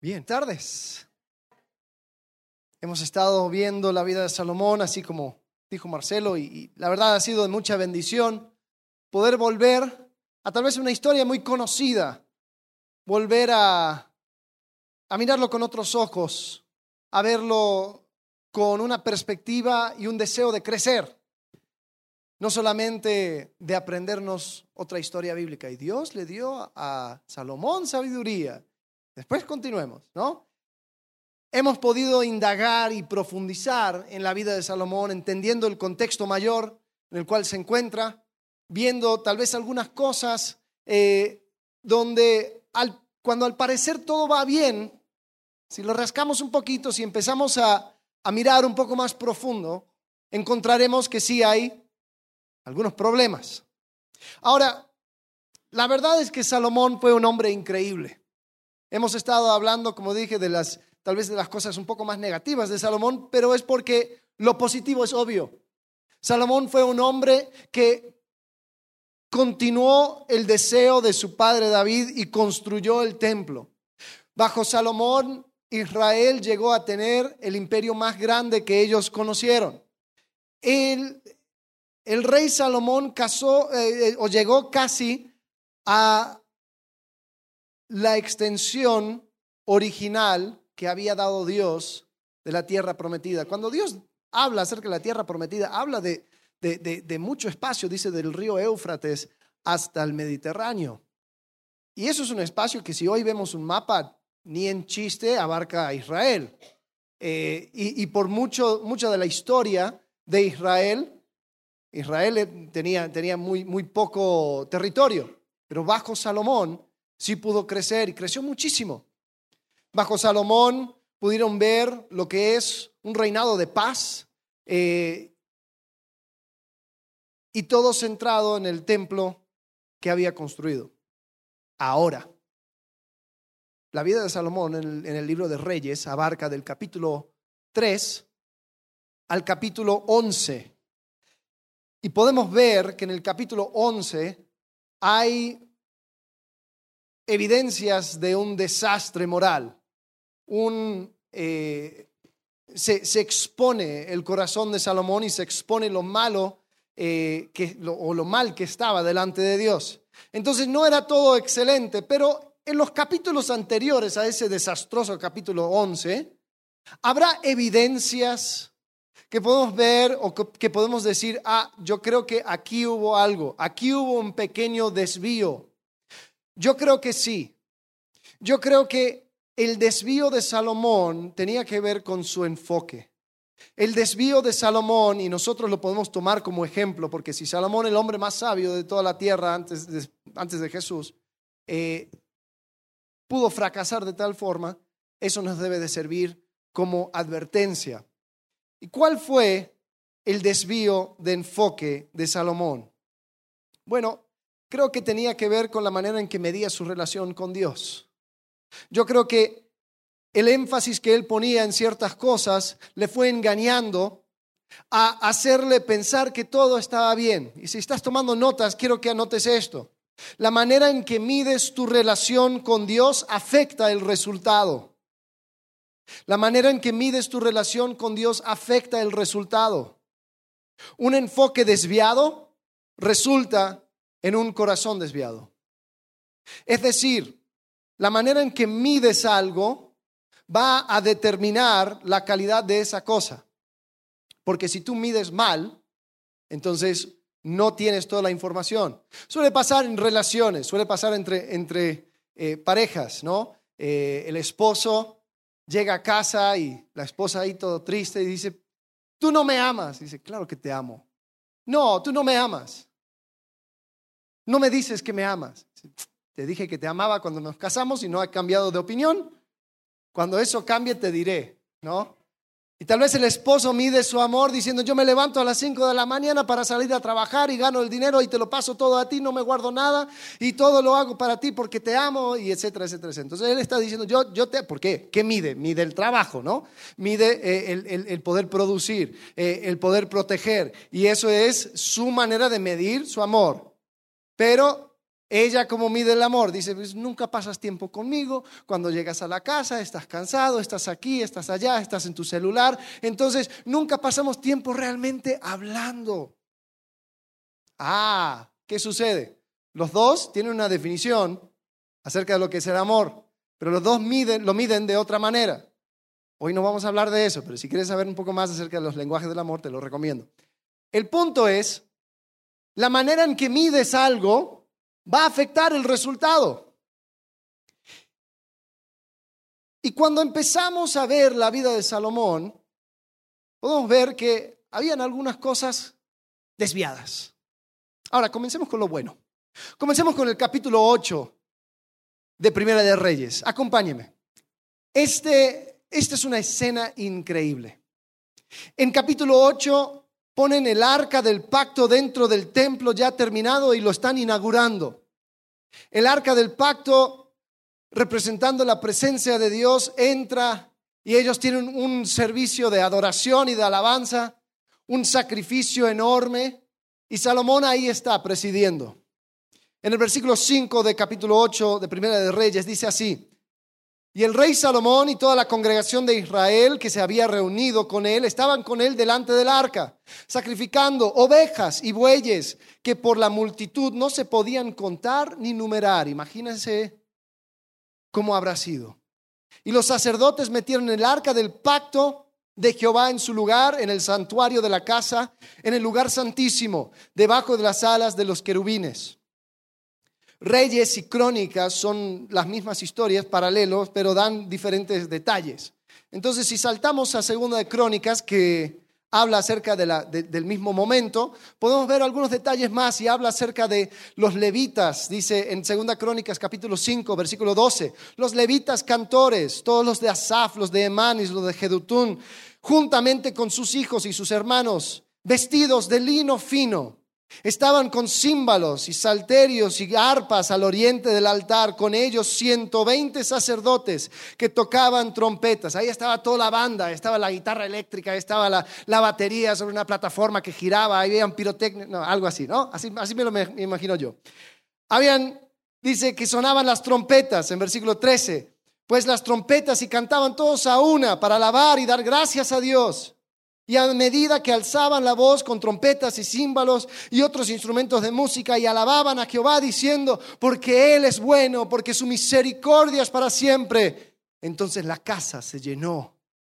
Bien, tardes. Hemos estado viendo la vida de Salomón, así como dijo Marcelo, y, la verdad ha sido de mucha bendición poder volver a tal vez una historia muy conocida, volver a, a mirarlo con otros ojos, a verlo con una perspectiva y un deseo de crecer, no solamente de aprendernos otra historia bíblica. Y Dios le dio a Salomón sabiduría Después continuemos, ¿no? Hemos podido indagar y profundizar en la vida de Salomón, entendiendo el contexto mayor en el cual se encuentra, viendo tal vez algunas cosas eh, donde cuando al parecer todo va bien, si lo rascamos un poquito, si empezamos a, a mirar un poco más profundo, encontraremos que sí hay algunos problemas. Ahora, la verdad es que Salomón fue un hombre increíble. Hemos estado hablando, como dije, de las tal vez de las cosas un poco más negativas de Salomón, pero es porque lo positivo es obvio. Salomón fue un hombre que continuó el deseo de su padre David y construyó el templo. Bajo Salomón, Israel llegó a tener el imperio más grande que ellos conocieron. El, el rey Salomón casó eh, eh, o llegó casi a la extensión original que había dado Dios de la tierra prometida. Cuando Dios habla acerca de la tierra prometida, habla de, de, mucho espacio, dice del río Éufrates hasta el Mediterráneo. Y eso es un espacio que si hoy vemos un mapa, ni en chiste abarca a Israel. Eh, y, por mucho, mucha de la historia de Israel, Israel tenía, tenía muy, muy poco territorio, pero bajo Salomón sí pudo crecer y creció muchísimo. Bajo Salomón pudieron ver lo que es un reinado de paz eh, y todo centrado en el templo que había construido. Ahora, la vida de Salomón en el, libro de Reyes abarca del capítulo 3 al capítulo 11. Y podemos ver que en el capítulo 11 hay evidencias de un desastre moral. Un, eh, se, expone el corazón de Salomón y se expone lo malo eh, que, o lo mal que estaba delante de Dios. Entonces no era todo excelente, pero en los capítulos anteriores a ese desastroso capítulo 11, habrá evidencias que podemos ver o que podemos decir, ah, yo creo que aquí hubo algo, aquí hubo un pequeño desvío, yo creo que sí. Yo creo que el desvío de Salomón tenía que ver con su enfoque. El desvío de Salomón, y nosotros lo podemos tomar como ejemplo, porque si Salomón, el hombre más sabio de toda la tierra antes de, Jesús, eh, pudo fracasar de tal forma, eso nos debe de servir como advertencia. ¿Y cuál fue el desvío de enfoque de Salomón? Bueno, creo que tenía que ver con la manera en que medía su relación con Dios. Yo creo que el énfasis que él ponía en ciertas cosas le fue engañando a hacerle pensar que todo estaba bien. Y si estás tomando notas, quiero que anotes esto. La manera en que mides tu relación con Dios afecta el resultado. La manera en que mides tu relación con Dios afecta el resultado. Un enfoque desviado resulta en un corazón desviado. Es decir, la manera en que mides algo va a determinar la calidad de esa cosa. Porque si tú mides mal, entonces no tienes toda la información. Suele pasar en relaciones, suele pasar entre, entre eh, parejas, ¿no? Eh, el esposo llega a casa y la esposa ahí todo triste y dice, tú no me amas. dice, claro que te amo. No, tú no me amas no me dices que me amas. Te dije que te amaba cuando nos casamos y no ha cambiado de opinión. Cuando eso cambie te diré, ¿no? Y tal vez el esposo mide su amor diciendo, yo me levanto a las 5 de la mañana para salir a trabajar y gano el dinero y te lo paso todo a ti, no me guardo nada y todo lo hago para ti porque te amo y etcétera, etcétera. Entonces él está diciendo, yo, yo te, ¿por qué? ¿Qué mide? Mide el trabajo, ¿no? Mide eh, el, poder producir, eh, el poder proteger y eso es su manera de medir su amor. Pero Ella como mide el amor, dice, pues nunca pasas tiempo conmigo, cuando llegas a la casa estás cansado, estás aquí, estás allá, estás en tu celular, entonces nunca pasamos tiempo realmente hablando. Ah, ¿qué sucede? Los dos tienen una definición acerca de lo que es el amor, pero los dos miden, lo miden de otra manera. Hoy no vamos a hablar de eso, pero si quieres saber un poco más acerca de los lenguajes del amor, te lo recomiendo. El punto es, la manera en que mides algo va a afectar el resultado. Y cuando empezamos a ver la vida de Salomón, podemos ver que habían algunas cosas desviadas. Ahora, comencemos con lo bueno. Comencemos con el capítulo 8 de Primera de Reyes. Acompáñeme. Este, esta es una escena increíble. En capítulo 8 ponen el arca del pacto dentro del templo ya terminado y lo están inaugurando. El arca del pacto, representando la presencia de Dios, entra y ellos tienen un servicio de adoración y de alabanza, un sacrificio enorme, y Salomón ahí está presidiendo. En el versículo 5 de capítulo 8 de Primera de Reyes dice así, y el rey Salomón y toda la congregación de Israel que se había reunido con él estaban con él delante del arca, sacrificando ovejas y bueyes que por la multitud no se podían contar ni numerar. Imagínense cómo habrá sido. Y los sacerdotes metieron el arca del pacto de Jehová en su lugar, en el santuario de la casa, en el lugar santísimo, debajo de las alas de los querubines. Reyes y crónicas son las mismas historias, paralelos, pero dan diferentes detalles. Entonces, si saltamos a Segunda de Crónicas, que habla acerca del mismo momento, podemos ver algunos detalles más y habla acerca de los levitas, dice en Segunda Crónicas capítulo 5, versículo 12, los levitas cantores, todos los de Asaf, los de Emanis, los de Jedutún, juntamente con sus hijos y sus hermanos, vestidos de lino fino Estaban con címbalos y salterios y arpas al oriente del altar, con ellos 120 sacerdotes que tocaban trompetas. Ahí estaba toda la banda, estaba la guitarra eléctrica, estaba la, batería sobre una plataforma que giraba, ahí habían pirotecnia, no, algo así, ¿no? Así, así me lo imagino yo. Habían, dice que sonaban las trompetas en versículo 13, pues las trompetas y cantaban todos a una para alabar y dar gracias a Dios. Y a medida que alzaban la voz con trompetas y címbalos y otros instrumentos de música y alababan a Jehová diciendo, porque Él es bueno, porque su misericordia es para siempre, entonces la casa se llenó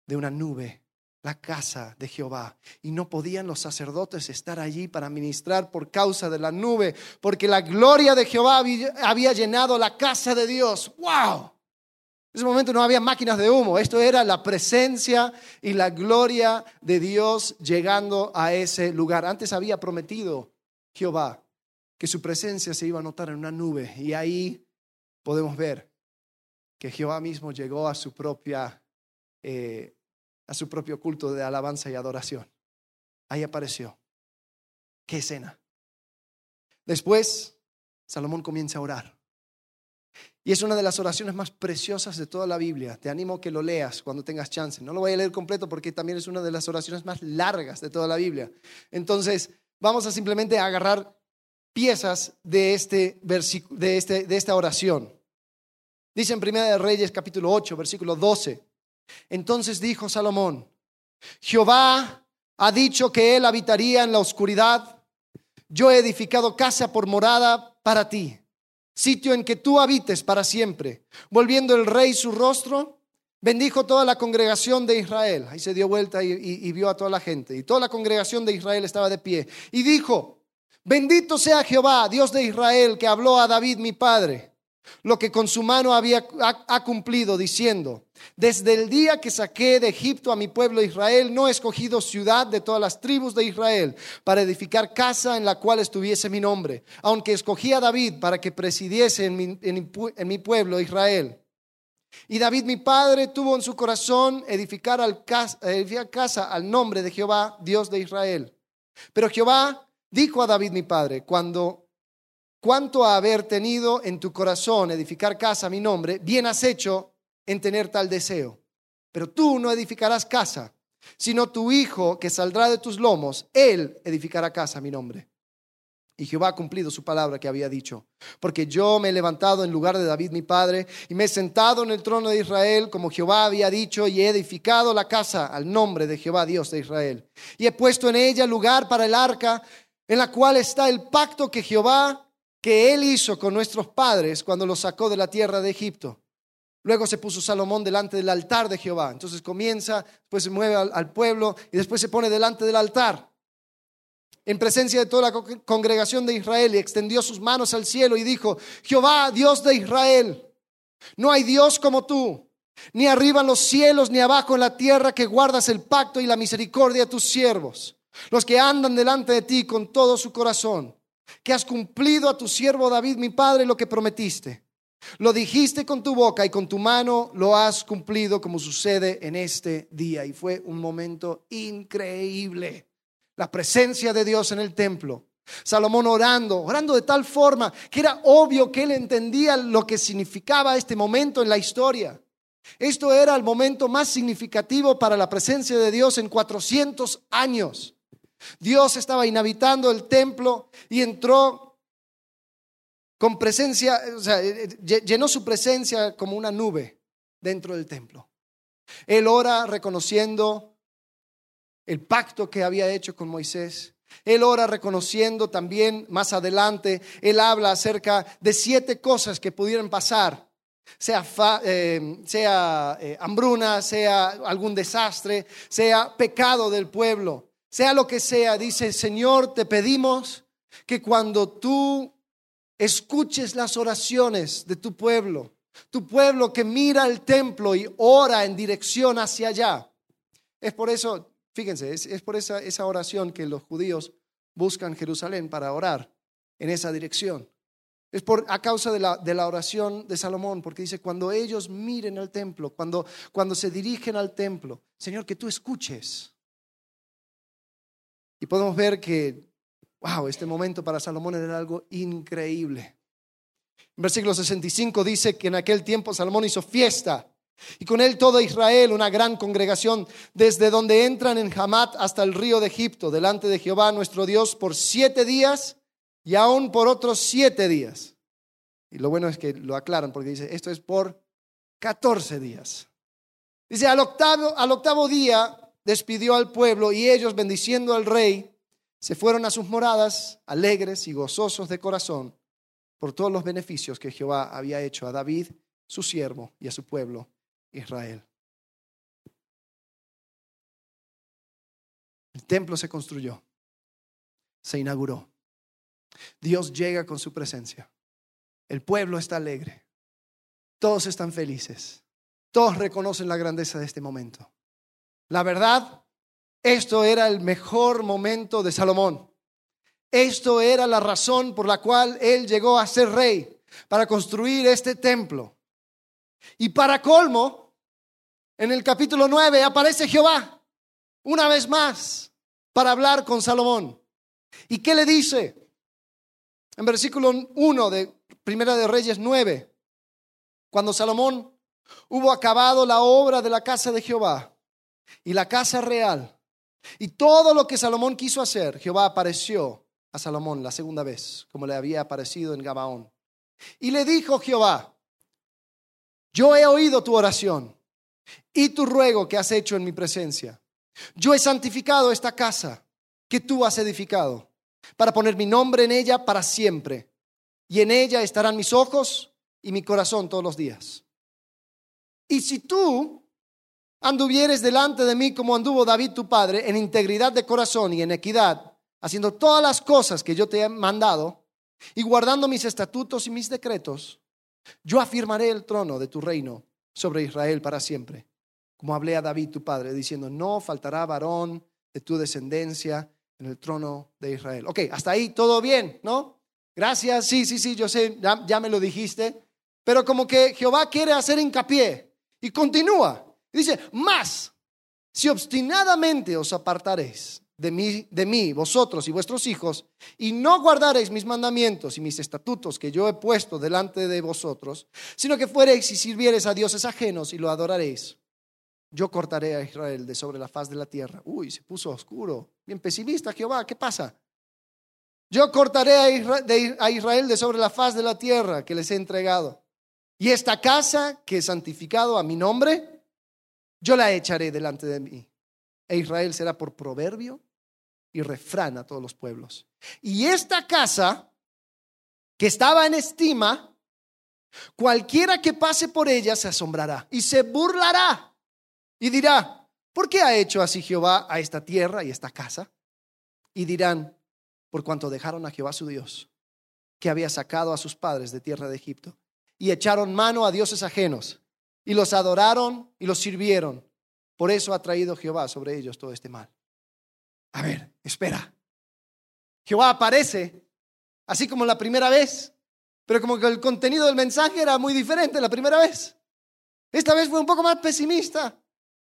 de una nube, la casa de Jehová. Y no podían los sacerdotes estar allí para ministrar por causa de la nube, porque la gloria de Jehová había llenado la casa de Dios. ¡Wow! En ese momento no había máquinas de humo, esto era la presencia y la gloria de Dios llegando a ese lugar. Antes había prometido Jehová que su presencia se iba a notar en una nube y ahí podemos ver que Jehová mismo llegó a su propia eh, a su propio culto de alabanza y adoración. Ahí apareció. Qué escena. Después Salomón comienza a orar. Y es una de las oraciones más preciosas de toda la Biblia. Te animo a que lo leas cuando tengas chance. No lo voy a leer completo porque también es una de las oraciones más largas de toda la Biblia. Entonces, vamos a simplemente agarrar piezas de, este de, este, de esta oración. Dice en Primera de Reyes capítulo 8, versículo 12. Entonces dijo Salomón, Jehová ha dicho que él habitaría en la oscuridad. Yo he edificado casa por morada para ti sitio en que tú habites para siempre. Volviendo el rey su rostro, bendijo toda la congregación de Israel. Ahí se dio vuelta y, vio a toda la gente. Y toda la congregación de Israel estaba de pie. Y dijo, bendito sea Jehová, Dios de Israel, que habló a David mi padre lo que con su mano había, ha, cumplido, diciendo, desde el día que saqué de Egipto a mi pueblo Israel, no he escogido ciudad de todas las tribus de Israel para edificar casa en la cual estuviese mi nombre, aunque escogí a David para que presidiese en mi, pueblo Israel. Y David mi padre tuvo en su corazón edificar, al, edificar casa al nombre de Jehová, Dios de Israel. Pero Jehová dijo a David mi padre, cuando cuanto a haber tenido en tu corazón edificar casa a mi nombre, bien has hecho en tener tal deseo. Pero tú no edificarás casa, sino tu hijo que saldrá de tus lomos, él edificará casa a mi nombre. Y Jehová ha cumplido su palabra que había dicho, porque yo me he levantado en lugar de David mi padre, y me he sentado en el trono de Israel, como Jehová había dicho, y he edificado la casa al nombre de Jehová Dios de Israel. Y he puesto en ella lugar para el arca, en la cual está el pacto que Jehová, que él hizo con nuestros padres cuando los sacó de la tierra de Egipto. Luego se puso Salomón delante del altar de Jehová. Entonces comienza, después se mueve al, al pueblo y después se pone delante del altar en presencia de toda la congregación de Israel y extendió sus manos al cielo y dijo, Jehová, Dios de Israel, no hay Dios como tú, ni arriba en los cielos, ni abajo en la tierra, que guardas el pacto y la misericordia de tus siervos, los que andan delante de ti con todo su corazón, que has cumplido a tu siervo David, mi padre, lo que prometiste. Lo dijiste con tu boca y con tu mano lo has cumplido como sucede en este día. Y fue un momento increíble la presencia de Dios en el templo. Salomón orando, orando de tal forma que era obvio que él entendía lo que significaba este momento en la historia. Esto era el momento más significativo para la presencia de Dios en 400 años. Dios estaba inhabitando el templo y entró con presencia, o sea, llenó su presencia como una nube dentro del templo. Él ora reconociendo el pacto que había hecho con Moisés. Él ora reconociendo también más adelante, él habla acerca de siete cosas que pudieran pasar, sea, eh, sea eh, hambruna, sea algún desastre, sea pecado del pueblo, sea lo que sea. Dice, Señor, te pedimos que cuando tú escuches las oraciones de tu pueblo, tu pueblo que mira el templo y ora en dirección hacia allá. Es por eso, Fíjense, es, por esa, esa oración que los judíos buscan Jerusalén para orar en esa dirección. Es por, a causa de la, de la, oración de Salomón, porque dice, cuando ellos miren al templo, cuando, cuando se dirigen al templo, Señor, que tú escuches. Y podemos ver que, wow, este momento para Salomón era algo increíble. En versículo 65 dice que en aquel tiempo Salomón hizo fiesta y con él toda Israel, una gran congregación, desde donde entran en Hamat hasta el río de Egipto, delante de Jehová nuestro Dios, por siete días y aún por otros siete días. Y lo bueno es que lo aclaran porque dice, esto es por catorce días. Dice, al octavo, al octavo día despidió al pueblo y ellos, bendiciendo al rey, se fueron a sus moradas, alegres y gozosos de corazón, por todos los beneficios que Jehová había hecho a David, su siervo, y a su pueblo Israel. El templo se construyó, se inauguró. Dios llega con su presencia. El pueblo está alegre. Todos están felices. Todos reconocen la grandeza de este momento. La verdad, esto era el mejor momento de Salomón. Esto era la razón por la cual él llegó a ser rey, para construir este templo. Y para colmo, en el capítulo 9 aparece Jehová una vez más para hablar con Salomón. ¿Y qué le dice? En versículo 1 de Primera de Reyes 9, cuando Salomón hubo acabado la obra de la casa de Jehová y la casa real y todo lo que Salomón quiso hacer, Jehová apareció a Salomón la segunda vez, como le había aparecido en Gabaón. Y le dijo Jehová, yo he oído tu oración y tu ruego que has hecho en mi presencia. Yo he santificado esta casa que tú has edificado para poner mi nombre en ella para siempre. Y en ella estarán mis ojos y mi corazón todos los días. Y si tú anduvieres delante de mí como anduvo David tu padre, en integridad de corazón y en equidad, haciendo todas las cosas que yo te he mandado, y guardando mis estatutos y mis decretos, yo afirmaré el trono de tu reino sobre Israel para siempre, como hablé a David tu padre, diciendo, no faltará varón de tu descendencia en el trono de Israel. Ok, hasta ahí todo bien, ¿no? Gracias, sí, sí, sí, yo sé, ya, ya me lo dijiste, pero como que Jehová quiere hacer hincapié y continúa. Dice, más, si obstinadamente os apartaréis de mí, de mí, vosotros y vuestros hijos, y no guardaréis mis mandamientos y mis estatutos que yo he puesto delante de vosotros, sino que fuereis y sirviereis a dioses ajenos y lo adoraréis. Yo cortaré a Israel de sobre la faz de la tierra. Uy, se puso oscuro. Bien pesimista Jehová, ¿qué pasa? Yo cortaré a Israel de sobre la faz de la tierra que les he entregado. Y esta casa que he santificado a mi nombre, yo la echaré delante de mí. E Israel será por proverbio y refrán a todos los pueblos. Y esta casa que estaba en estima, cualquiera que pase por ella se asombrará y se burlará y dirá, ¿por qué ha hecho así Jehová a esta tierra y esta casa? Y dirán, por cuanto dejaron a Jehová su Dios, que había sacado a sus padres de tierra de Egipto, y echaron mano a dioses ajenos, y los adoraron y los sirvieron. Por eso ha traído Jehová sobre ellos todo este mal. A ver, espera. Jehová aparece, así como la primera vez, pero como que el contenido del mensaje era muy diferente la primera vez. Esta vez fue un poco más pesimista.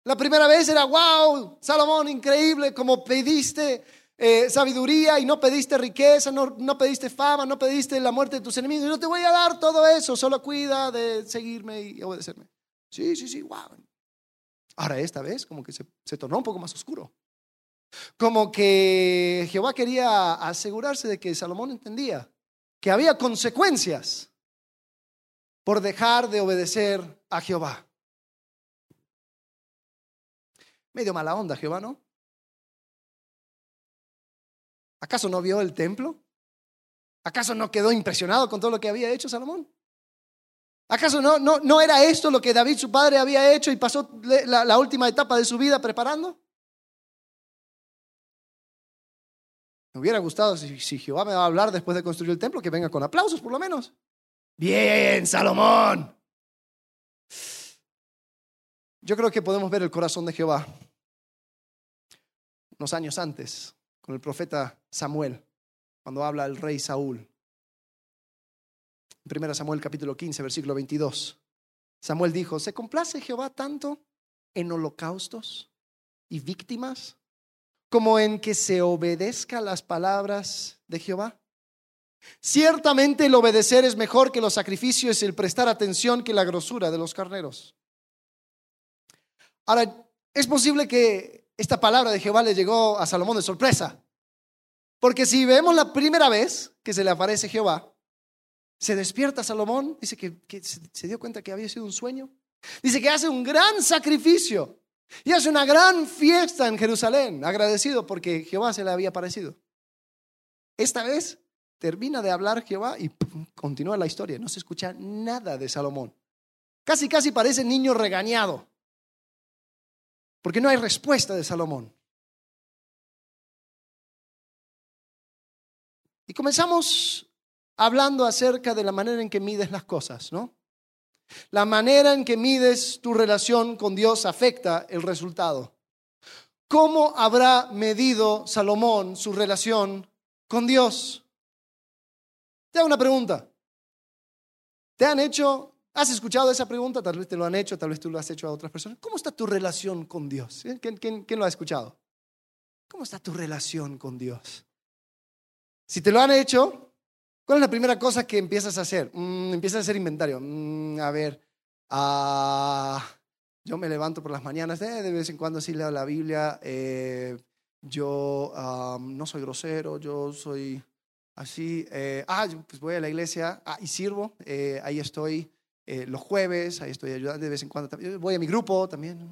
La primera vez era, wow, Salomón, increíble, como pediste eh, sabiduría y no pediste riqueza, no, no pediste fama, no pediste la muerte de tus enemigos. Yo te voy a dar todo eso, solo cuida de seguirme y obedecerme. Sí, sí, sí, wow. Ahora esta vez como que se, se tornó un poco más oscuro. Como que Jehová quería asegurarse de que Salomón entendía que había consecuencias por dejar de obedecer a Jehová. Medio mala onda, Jehová, ¿no? ¿Acaso no vio el templo? ¿Acaso no quedó impresionado con todo lo que había hecho Salomón? ¿Acaso no, no, no era esto lo que David su padre había hecho y pasó la, última etapa de su vida preparando? Me hubiera gustado si, si, Jehová me va a hablar después de construir el templo, que venga con aplausos por lo menos. Bien, Salomón. Yo creo que podemos ver el corazón de Jehová unos años antes con el profeta Samuel, cuando habla el rey Saúl. En 1 Samuel capítulo 15, versículo 22. Samuel dijo, ¿se complace Jehová tanto en holocaustos y víctimas como en que se obedezca las palabras de Jehová? Ciertamente el obedecer es mejor que los sacrificios y el prestar atención que la grosura de los carneros. Ahora, es posible que esta palabra de Jehová le llegó a Salomón de sorpresa. Porque si vemos la primera vez que se le aparece Jehová, se despierta Salomón, dice que, se dio cuenta que había sido un sueño. Dice que hace un gran sacrificio y hace una gran fiesta en Jerusalén, agradecido porque Jehová se le había aparecido. Esta vez termina de hablar Jehová y continúa la historia. No se escucha nada de Salomón. Casi, casi parece niño regañado. Porque no hay respuesta de Salomón. Y comenzamos hablando acerca de la manera en que mides las cosas, ¿no? La manera en que mides tu relación con Dios afecta el resultado. ¿Cómo habrá medido Salomón su relación con Dios? Te hago una pregunta. ¿Te han hecho ¿Has escuchado esa pregunta? Tal vez te lo han hecho, tal vez tú lo has hecho a otras personas. ¿Cómo está tu relación con Dios? ¿Eh? ¿Quién, lo ha escuchado? ¿Cómo está tu relación con Dios? Si te lo han hecho, ¿cuál es la primera cosa que empiezas a hacer? Mm, empiezas a hacer inventario. Mm, a ver, ah, yo me levanto por las mañanas, eh, de vez en cuando sí leo la Biblia. Eh, yo no soy grosero, yo soy así. ah, pues voy a la iglesia ah, y sirvo. ahí estoy. Eh, los jueves, ahí estoy ayudando de vez en cuando, voy a mi grupo también.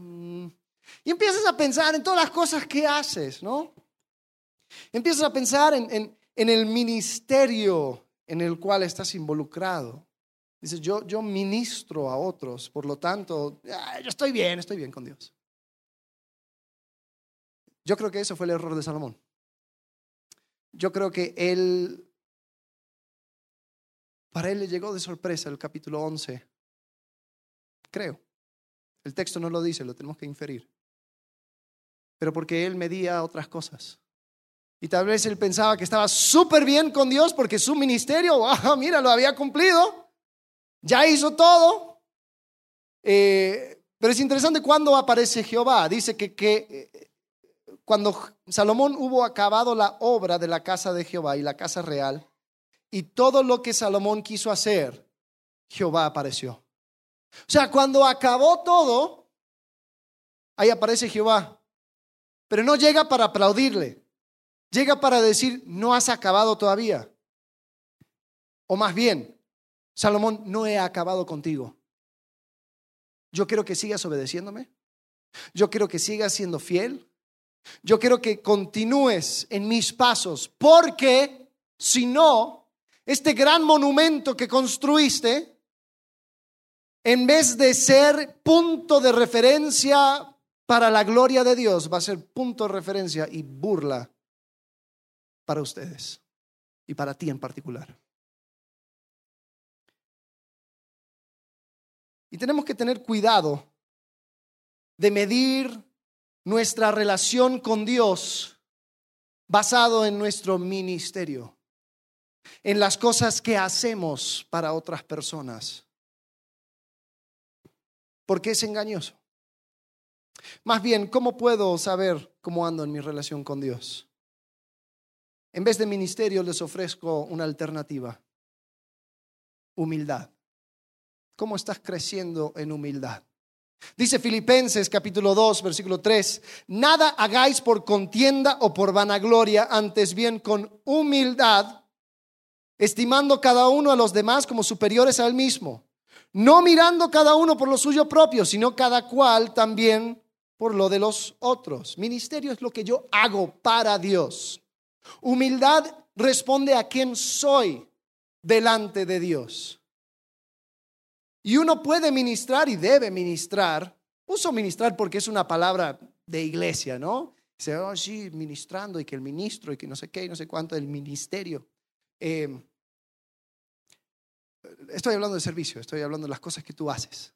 Mm. Y empiezas a pensar en todas las cosas que haces, ¿no? Empiezas a pensar en, en, el ministerio en el cual estás involucrado. Dices, yo, yo ministro a otros, por lo tanto, yo estoy bien, estoy bien con Dios. Yo creo que eso fue el error de Salomón. Yo creo que él para él le llegó de sorpresa el capítulo 11. Creo. El texto no lo dice, lo tenemos que inferir. Pero porque él medía otras cosas. Y tal vez él pensaba que estaba súper bien con Dios porque su ministerio, ah, mira, lo había cumplido. Ya hizo todo. Eh, pero es interesante cuando aparece Jehová. Dice que, que eh, cuando Salomón hubo acabado la obra de la casa de Jehová y la casa real, y todo lo que Salomón quiso hacer, Jehová apareció. O sea, cuando acabó todo, ahí aparece Jehová. Pero no llega para aplaudirle. Llega para decir, no has acabado todavía. O más bien, Salomón, no he acabado contigo. Yo quiero que sigas obedeciéndome. Yo quiero que sigas siendo fiel. Yo quiero que continúes en mis pasos, porque si no, este gran monumento que construiste, en vez de ser punto de referencia para la gloria de Dios, va a ser punto de referencia y burla para ustedes y para ti en particular. Y tenemos que tener cuidado de medir nuestra relación con Dios basado en nuestro ministerio, en las cosas que hacemos para otras personas. Porque es engañoso. Más bien, ¿cómo puedo saber cómo ando en mi relación con Dios? En vez de ministerio les ofrezco una alternativa. Humildad. ¿Cómo estás creciendo en humildad? Dice Filipenses capítulo 2, versículo 3, nada hagáis por contienda o por vanagloria, antes bien con humildad, estimando cada uno a los demás como superiores al mismo, no mirando cada uno por lo suyo propio, sino cada cual también por lo de los otros. Ministerio es lo que yo hago para Dios. Humildad responde a quién soy delante de Dios. Y uno puede ministrar y debe ministrar. Uso ministrar porque es una palabra de iglesia, ¿no? Dice, oh, sí, ministrando y que el ministro y que no sé qué y no sé cuánto, el ministerio. Em, estoy hablando de servicio, estoy hablando de las cosas que tú haces.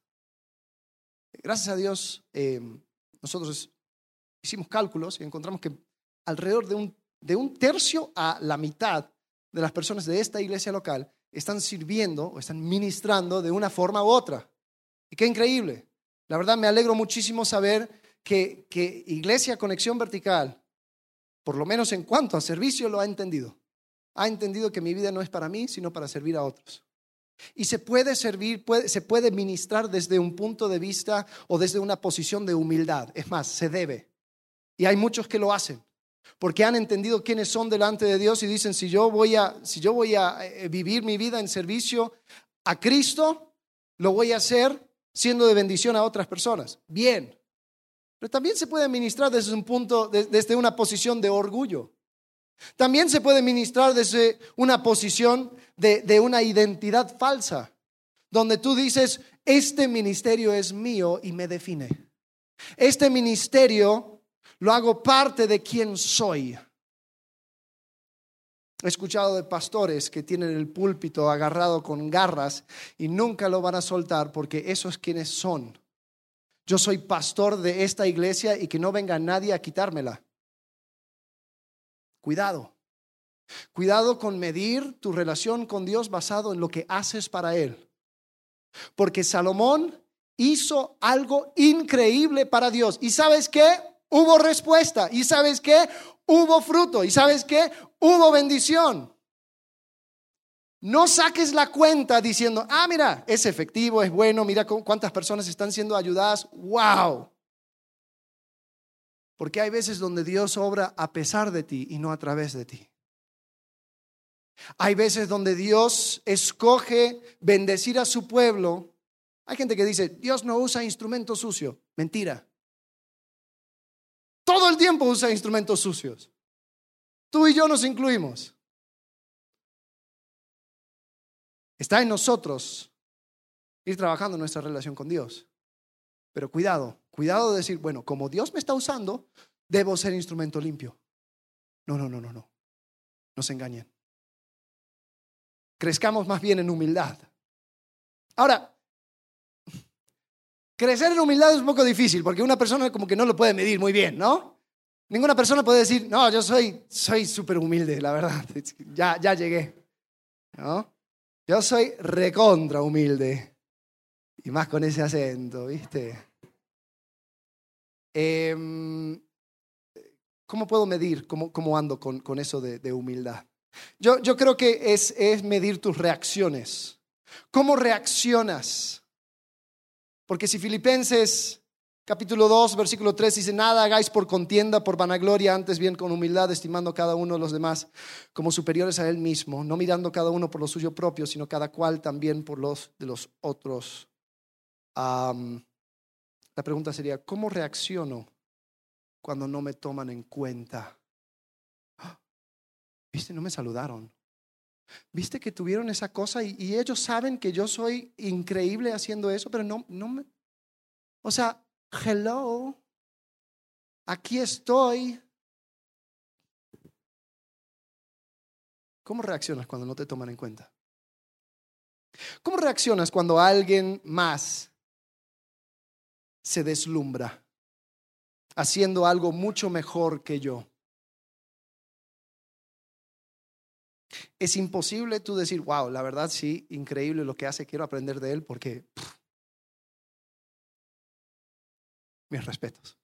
Gracias a Dios, em, nosotros hicimos cálculos y encontramos que alrededor de un, de un tercio a la mitad de las personas de esta iglesia local están sirviendo o están ministrando de una forma u otra. Y qué increíble. La verdad me alegro muchísimo saber que, que Iglesia Conexión Vertical, por lo menos en cuanto a servicio, lo ha entendido. Ha entendido que mi vida no es para mí, sino para servir a otros. Y se puede servir, se puede ministrar desde un punto de vista o desde una posición de humildad. Es más, se debe. Y hay muchos que lo hacen porque han entendido quiénes son delante de Dios y dicen, si yo voy a, si yo voy a eh, vivir mi vida en servicio a Cristo, lo voy a hacer siendo de bendición a otras personas. Bien. Pero también se puede ministrar desde un punto, desde una posición de orgullo. También se puede ministrar desde una posición de, de una identidad falsa, donde tú dices, este ministerio es mío y me define. Este ministerio lo hago parte de quien soy. He escuchado de pastores que tienen el púlpito agarrado con garras y nunca lo van a soltar porque eso es quienes son. Yo soy pastor de esta iglesia y que no venga nadie a quitármela. Cuidado. Cuidado con medir tu relación con Dios basado en lo que haces para Él. Porque Salomón hizo algo increíble para Dios. ¿Y sabes qué? Hubo respuesta. ¿Y sabes qué? Hubo fruto. ¿Y sabes qué? Hubo bendición. No saques la cuenta diciendo, ah, mira, es efectivo, es bueno, mira cuántas personas están siendo ayudadas. ¡Wow! Porque hay veces donde Dios obra a pesar de ti y no a través de ti. Hay veces donde Dios escoge bendecir a su pueblo. Hay gente que dice, Dios no usa instrumento sucio. Mentira. Todo el tiempo usa instrumentos sucios. Tú y yo nos incluimos. Está en nosotros ir trabajando nuestra relación con Dios. Pero cuidado, cuidado de decir, bueno, como Dios me está usando, debo ser instrumento limpio. No, no, no, no, no. No se engañen. Crezcamos más bien en humildad. Ahora, Crecer en humildad es un poco difícil porque una persona como que no lo puede medir muy bien, ¿no? Ninguna persona puede decir, no, yo soy soy súper humilde, la verdad, ya, ya llegué, ¿no? Yo soy recontra humilde y más con ese acento, ¿viste? Em, ¿Cómo puedo medir cómo, cómo ando con, con eso de, de humildad? Yo, yo, creo que es, es medir tus reacciones. ¿Cómo reaccionas? Porque si Filipenses capítulo 2, versículo 3 dice, nada hagáis por contienda, por vanagloria, antes bien con humildad, estimando cada uno de los demás como superiores a él mismo, no mirando cada uno por lo suyo propio, sino cada cual también por los de los otros. la pregunta sería, ¿cómo reacciono cuando no me toman en cuenta? ¿Viste? No me saludaron. ¿Viste que tuvieron esa cosa y, ellos saben que yo soy increíble haciendo eso, pero no, no me... O sea, hello, aquí estoy. ¿Cómo reaccionas cuando no te toman en cuenta? ¿Cómo reaccionas cuando alguien más se deslumbra haciendo algo mucho mejor que yo? Es imposible tú decir, wow, la verdad sí, increíble lo que hace, quiero aprender de él porque mis respetos.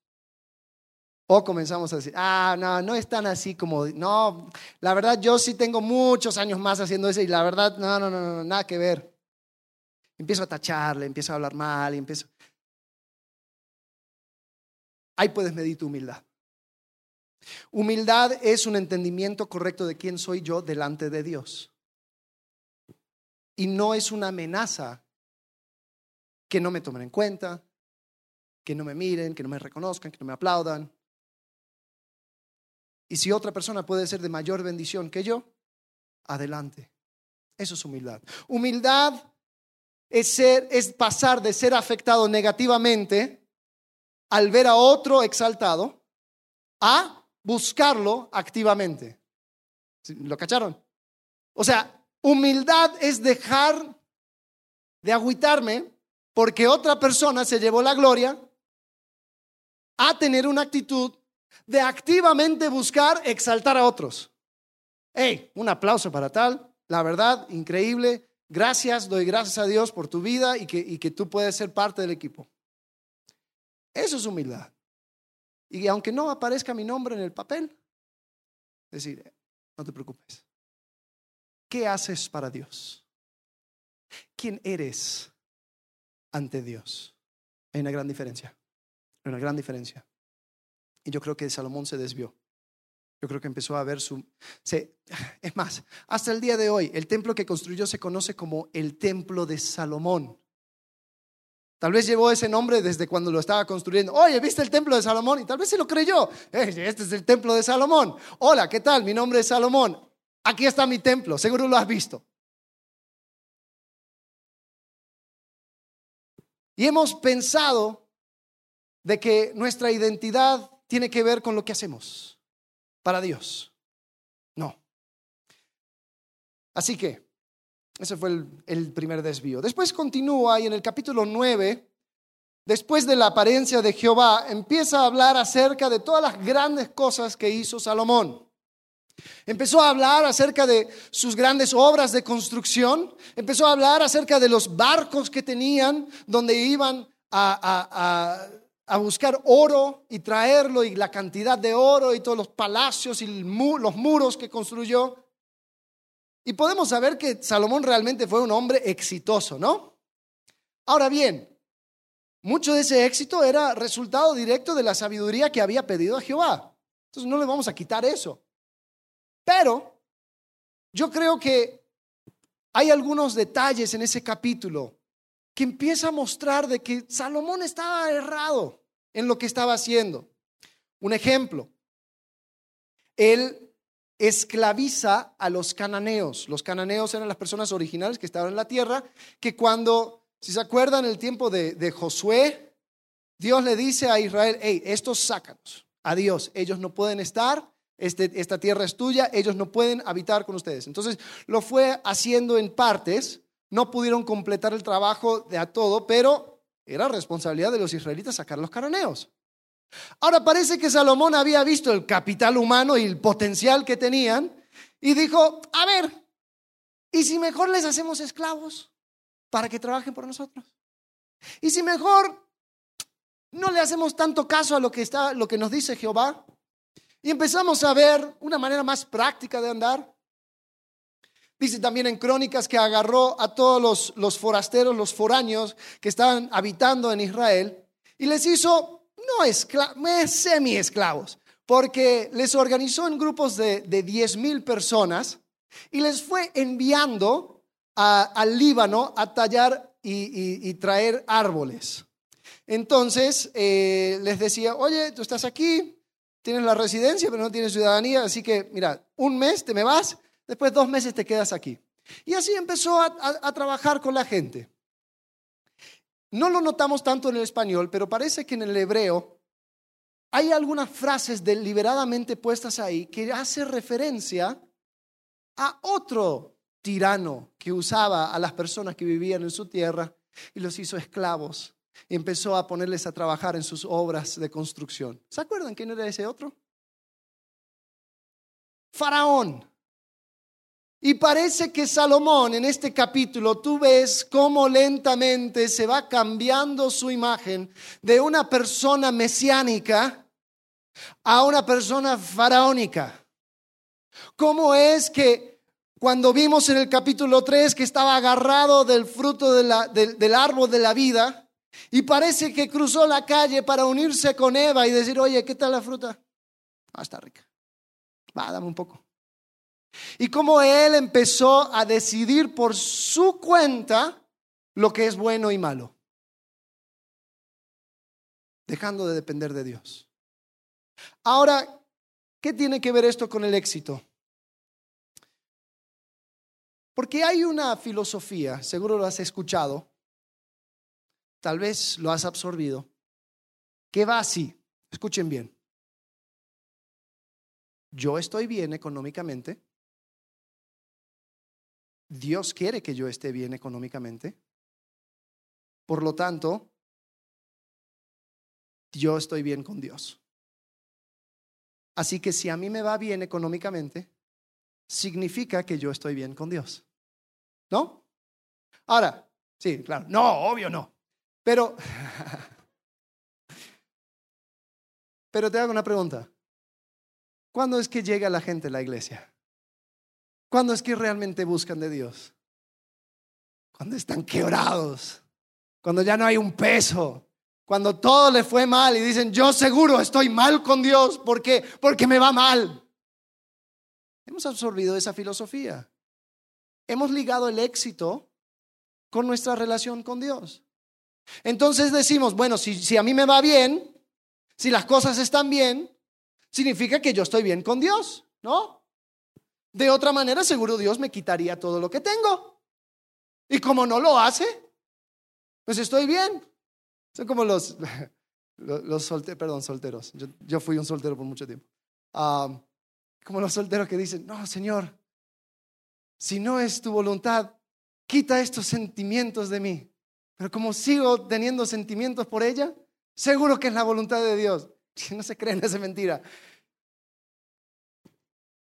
O comenzamos a decir, ah, no, no es tan así como, no, la verdad yo sí tengo muchos años más haciendo eso y la verdad, no, no, no, no nada que ver. Empiezo a tacharle, empiezo a hablar mal y empiezo... Ahí puedes medir tu humildad. Humildad es un entendimiento correcto de quién soy yo delante de Dios. Y no es una amenaza que no me tomen en cuenta, que no me miren, que no me reconozcan, que no me aplaudan. Y si otra persona puede ser de mayor bendición que yo, adelante. Eso es humildad. Humildad es, ser, es pasar de ser afectado negativamente al ver a otro exaltado a buscarlo activamente. ¿Lo cacharon? O sea, humildad es dejar de agüitarme porque otra persona se llevó la gloria a tener una actitud de activamente buscar exaltar a otros. Hey, un aplauso para tal. La verdad, increíble. Gracias, doy gracias a Dios por tu vida y que, y que tú puedes ser parte del equipo. Eso es humildad. Y aunque no aparezca mi nombre en el papel, decir, no te preocupes. ¿Qué haces para Dios? ¿Quién eres ante Dios? Hay una gran diferencia una gran diferencia. Y yo creo que Salomón se desvió. Yo creo que empezó a ver su... es más, hasta el día de hoy, el templo que construyó se conoce como el templo de Salomón. Tal vez llevó ese nombre desde cuando lo estaba construyendo. Oye, ¿viste el templo de Salomón? Y tal vez se lo creyó. Este es el templo de Salomón. Hola, ¿qué tal? Mi nombre es Salomón. Aquí está mi templo. Seguro lo has visto. Y hemos pensado de que nuestra identidad tiene que ver con lo que hacemos para Dios. No. Así que, ese fue el, primer desvío. Después continúa y en el capítulo 9, después de la apariencia de Jehová, empieza a hablar acerca de todas las grandes cosas que hizo Salomón. Empezó a hablar acerca de sus grandes obras de construcción, empezó a hablar acerca de los barcos que tenían, donde iban a a buscar oro y traerlo y la cantidad de oro y todos los palacios y los muros que construyó. Y podemos saber que Salomón realmente fue un hombre exitoso, ¿no? Ahora bien, mucho de ese éxito era resultado directo de la sabiduría que había pedido a Jehová. Entonces no le vamos a quitar eso. Pero yo creo que hay algunos detalles en ese capítulo que empieza a mostrar de que Salomón estaba errado en lo que estaba haciendo. Un ejemplo, él esclaviza a los cananeos. Los cananeos eran las personas originales que estaban en la tierra, que cuando, si se acuerdan, el tiempo de, Josué, Dios le dice a Israel, hey, estos sácanos, adiós, ellos no pueden estar, este, esta tierra es tuya, ellos no pueden habitar con ustedes. Entonces lo fue haciendo en partes no pudieron completar el trabajo de a todo, pero era responsabilidad de los israelitas sacar los cananeos. Ahora parece que Salomón había visto el capital humano y el potencial que tenían y dijo, a ver, ¿y si mejor les hacemos esclavos para que trabajen por nosotros? ¿Y si mejor no le hacemos tanto caso a lo que, está, lo que nos dice Jehová? Y empezamos a ver una manera más práctica de andar. Dice también en Crónicas que agarró a todos los, forasteros, los foráneos que estaban habitando en Israel y les hizo, no esclavos, semi-esclavos, porque les organizó en grupos de, de 10 mil personas y les fue enviando al Líbano a tallar y, traer árboles. Entonces eh, les decía, oye, tú estás aquí, tienes la residencia, pero no tienes ciudadanía, así que mira, un mes te me vas, después dos meses te quedas aquí. Y así empezó a trabajar con la gente. No lo notamos tanto en el español, pero parece que en el hebreo hay algunas frases deliberadamente puestas ahí que hace referencia a otro tirano que usaba a las personas que vivían en su tierra y los hizo esclavos y empezó a ponerles a trabajar en sus obras de construcción. ¿Se acuerdan quién era ese otro? Faraón. Y parece que Salomón en este capítulo, tú ves cómo lentamente se va cambiando su imagen de una persona mesiánica a una persona faraónica. ¿Cómo es que cuando vimos en el capítulo 3 que estaba agarrado del fruto del, árbol de la vida y parece que cruzó la calle para unirse con Eva y decir, oye, ¿qué tal la fruta? Ah, está rica. Va, dame un poco. Y como él empezó a decidir por su cuenta lo que es bueno y malo, dejando de depender de Dios. Ahora, ¿qué tiene que ver esto con el éxito? Porque hay una filosofía, seguro lo has escuchado, tal vez lo has absorbido, que va así. Escuchen bien. Yo estoy bien económicamente. Dios quiere que yo esté bien económicamente. Por lo tanto, yo estoy bien con Dios. Así que si a mí me va bien económicamente, significa que yo estoy bien con Dios. ¿No? Ahora, sí, claro, no, obvio no. Pero, pero te hago una pregunta. ¿Cuándo es que llega la gente a la iglesia? ¿Cuándo es que realmente buscan de Dios? Cuando están quebrados, cuando ya no hay un peso, cuando todo le fue mal y dicen, yo seguro estoy mal con Dios, ¿por qué? Porque me va mal. Hemos absorbido esa filosofía hemos ligado el éxito con nuestra relación con Dios. Entonces decimos, bueno, si, a mí me va bien, si las cosas están bien, significa que yo estoy bien con Dios, ¿no? De otra manera, seguro Dios me quitaría todo lo que tengo. Y como no lo hace, pues estoy bien. Son como los, los solteros, perdón, solteros. Yo, fui un soltero por mucho tiempo. Ah, como los solteros que dicen, no, Señor, si no es tu voluntad, quita estos sentimientos de mí. Pero como sigo teniendo sentimientos por ella, seguro que es la voluntad de Dios. Si no se creen, esa mentira.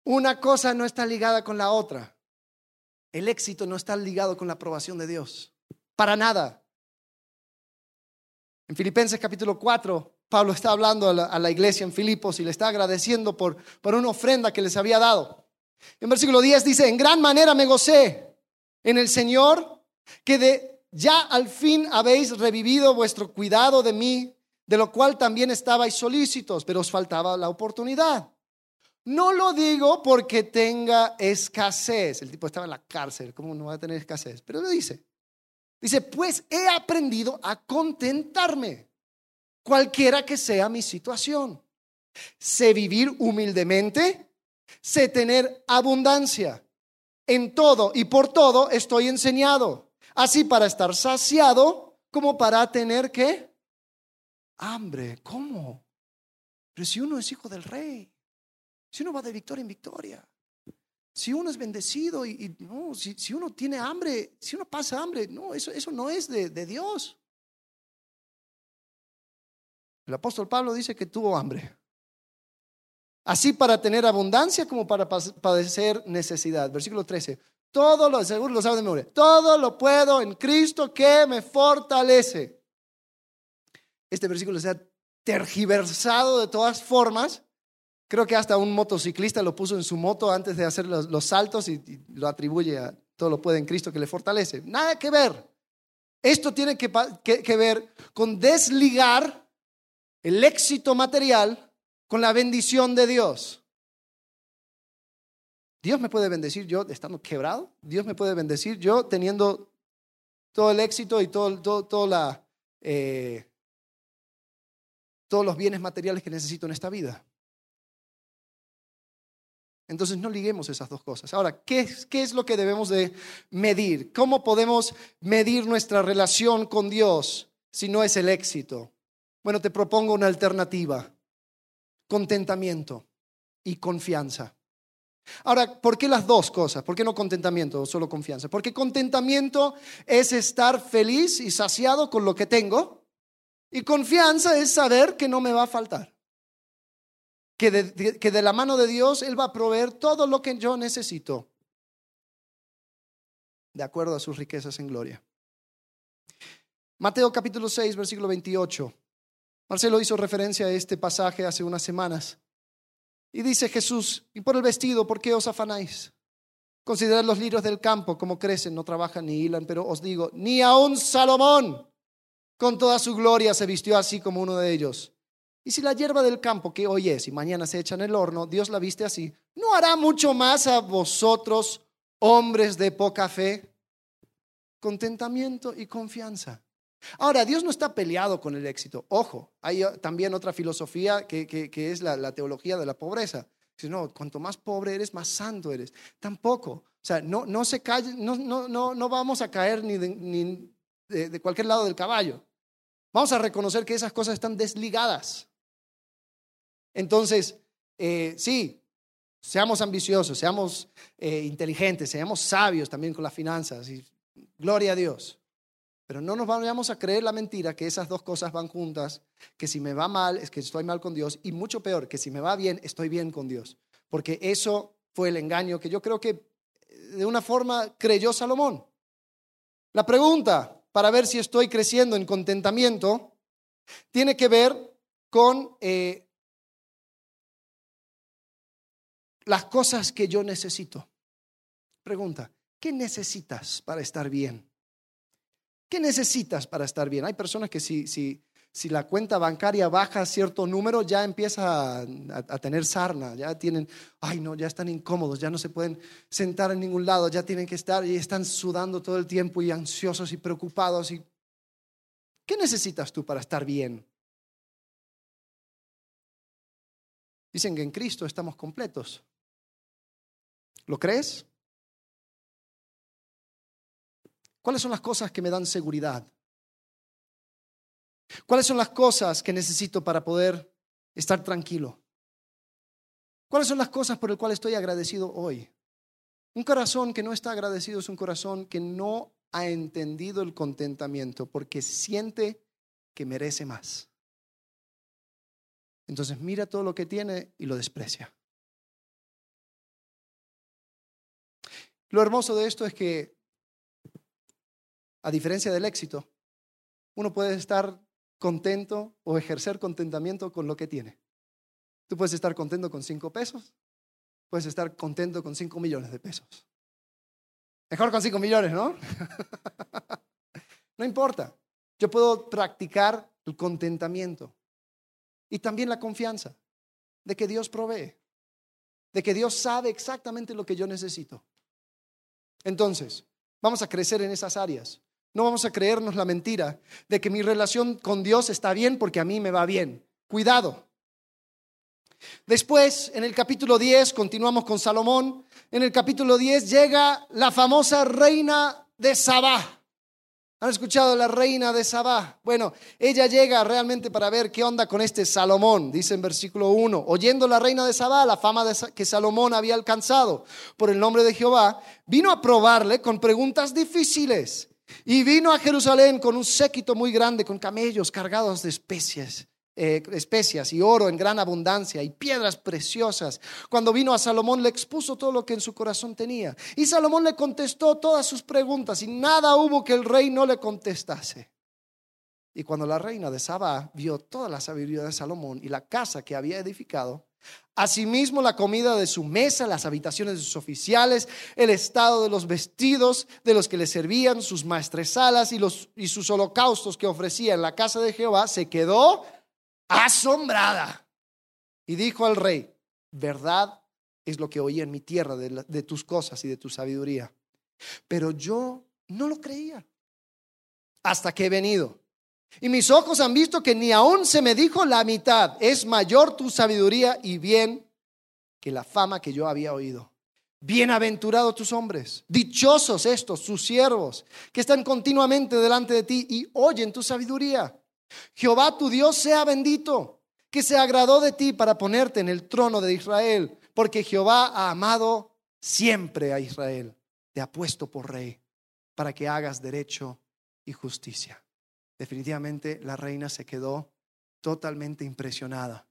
Una cosa no está ligada con la otra. El éxito no está ligado con la aprobación de Dios. Para nada. En Filipenses capítulo 4, Pablo está hablando a la, iglesia en Filipos y le está agradeciendo por, por una ofrenda que les había dado. En versículo 10 dice, en gran manera me gocé en el Señor, que de ya al fin habéis revivido vuestro cuidado de mí, de lo cual también estabais solícitos, pero os faltaba la oportunidad. No lo digo porque tenga escasez. El tipo estaba en la cárcel, ¿cómo no va a tener escasez? Pero lo dice. Dice, pues he aprendido a contentarme, cualquiera que sea mi situación. Sé vivir humildemente sé tener abundancia. En todo y por todo estoy enseñado, así para estar saciado como para tener que hambre. ¿Cómo? Pero si uno es hijo del rey, si uno va de victoria en victoria, si uno es bendecido y, no, si, uno tiene hambre, si uno pasa hambre, no, eso, eso no es de, de Dios. El apóstol Pablo dice que tuvo hambre. Así para tener abundancia como para padecer necesidad. Versículo 13. Todo lo, seguro lo saben de memoria. Todo lo puedo en Cristo que me fortalece. Este versículo se ha tergiversado de todas formas. Creo que hasta un motociclista lo puso en su moto antes de hacer los, saltos y, lo atribuye a todo lo puede en Cristo que le fortalece. Nada que ver. Esto tiene que, ver con desligar el éxito material con la bendición de Dios. Dios me puede bendecir yo estando quebrado. Dios me puede bendecir yo teniendo todo el éxito y todo, todo, eh, todos los bienes materiales que necesito en esta vida. Entonces no liguemos esas dos cosas. Ahora, ¿qué, ¿qué, es lo que debemos de medir? ¿Cómo podemos medir nuestra relación con Dios si no es el éxito? Bueno, te propongo una alternativa. Contentamiento y confianza. Ahora, ¿por qué las dos cosas? ¿Por qué no contentamiento o solo confianza? Porque contentamiento es estar feliz y saciado con lo que tengo y confianza es saber que no me va a faltar. Que de, la mano de Dios Él va a proveer todo lo que yo necesito de acuerdo a sus riquezas en gloria. Mateo capítulo 6, versículo 28. Marcelo hizo referencia a este pasaje hace unas semanas. Y dice Jesús, y por el vestido, ¿por qué os afanáis? Considerad los lirios del campo, como crecen, no trabajan ni hilan, pero os digo, ni aun Salomón con toda su gloria se vistió así como uno de ellos. Y si la hierba del campo que hoy es y mañana se echa en el horno, Dios la viste así, ¿no hará mucho más a vosotros, hombres de poca fe? Contentamiento y confianza. Ahora, Dios no está peleado con el éxito. Ojo, hay también otra filosofía que, es la, teología de la pobreza. Si no, cuanto más pobre eres, más santo eres. Tampoco. O sea, no, no se cae, no, no, no, no vamos a caer ni, de, cualquier lado del caballo. Vamos a reconocer que esas cosas están desligadas. Entonces, eh, sí, seamos ambiciosos, seamos eh, inteligentes, seamos sabios también con las finanzas. Y gloria a Dios. Pero no nos vayamos a creer la mentira que esas dos cosas van juntas, que si me va mal es que estoy mal con Dios y mucho peor, que si me va bien estoy bien con Dios. Porque eso fue el engaño que yo creo que eh, de una forma creyó Salomón. La pregunta para ver si estoy creciendo en contentamiento tiene que ver con las cosas que yo necesito. Pregunta, ¿qué necesitas para estar bien? ¿Qué necesitas para estar bien? Hay personas que si, si, si la cuenta bancaria baja cierto número, ya empieza a, tener sarna, ya tienen, ay no, ya están incómodos, ya no se pueden sentar en ningún lado, ya tienen que estar y están sudando todo el tiempo y ansiosos y preocupados. Y... ¿Qué necesitas tú para estar bien? Dicen que en Cristo estamos completos. ¿Lo crees? ¿Cuáles son las cosas que me dan seguridad? ¿Cuáles son las cosas que necesito para poder estar tranquilo? ¿Cuáles son las cosas por las cuales estoy agradecido hoy? Un corazón que no está agradecido es un corazón que no ha entendido el contentamiento porque siente que merece más. Entonces mira todo lo que tiene y lo desprecia. Lo hermoso de esto es que a diferencia del éxito, uno puede estar contento o ejercer contentamiento con lo que tiene. Tú puedes estar contento con cinco pesos, puedes estar contento con cinco millones de pesos. Mejor con cinco millones, ¿no? no importa. Yo puedo practicar el contentamiento y también la confianza de que Dios provee, de que Dios sabe exactamente lo que yo necesito. Entonces, vamos a crecer en esas áreas. No vamos a creernos la mentira de que mi relación con Dios está bien porque a mí me va bien. Cuidado. Después, en el capítulo 10, continuamos con Salomón. En el capítulo 10 llega la famosa reina de Sabá. ¿Han escuchado la reina de Sabá? Bueno, ella llega realmente para ver qué onda con este Salomón, dice en versículo 1. Oyendo la reina de Sabá la fama que Salomón había alcanzado por el nombre de Jehová, vino a probarle con preguntas difíciles y vino a Jerusalén con un séquito muy grande, con camellos cargados de especias, eh, especias y oro en gran abundancia y piedras preciosas. Cuando vino a Salomón le expuso todo lo que en su corazón tenía. Y Salomón le contestó todas sus preguntas y nada hubo que el rey no le contestase. Y cuando la reina de Saba vio toda la sabiduría de Salomón y la casa que había edificado, Asimismo, la comida de su mesa, las habitaciones de sus oficiales, el estado de los vestidos de los que le servían, sus maestresalas y, los, y sus holocaustos que ofrecía en la casa de Jehová, se quedó asombrada. Y dijo al rey, verdad es lo que oí en mi tierra de, tus cosas y de tu sabiduría. Pero yo no lo creía hasta que he venido. Y mis ojos han visto que ni aún se me dijo la mitad. Es mayor tu sabiduría y bien que la fama que yo había oído. Bienaventurados tus hombres, dichosos estos, tus siervos, que están continuamente delante de ti y oyen tu sabiduría. Jehová tu Dios sea bendito, que se agradó de ti para ponerte en el trono de Israel, porque Jehová ha amado siempre a Israel, te ha puesto por rey, para que hagas derecho y justicia. Definitivamente la reina se quedó totalmente impresionada.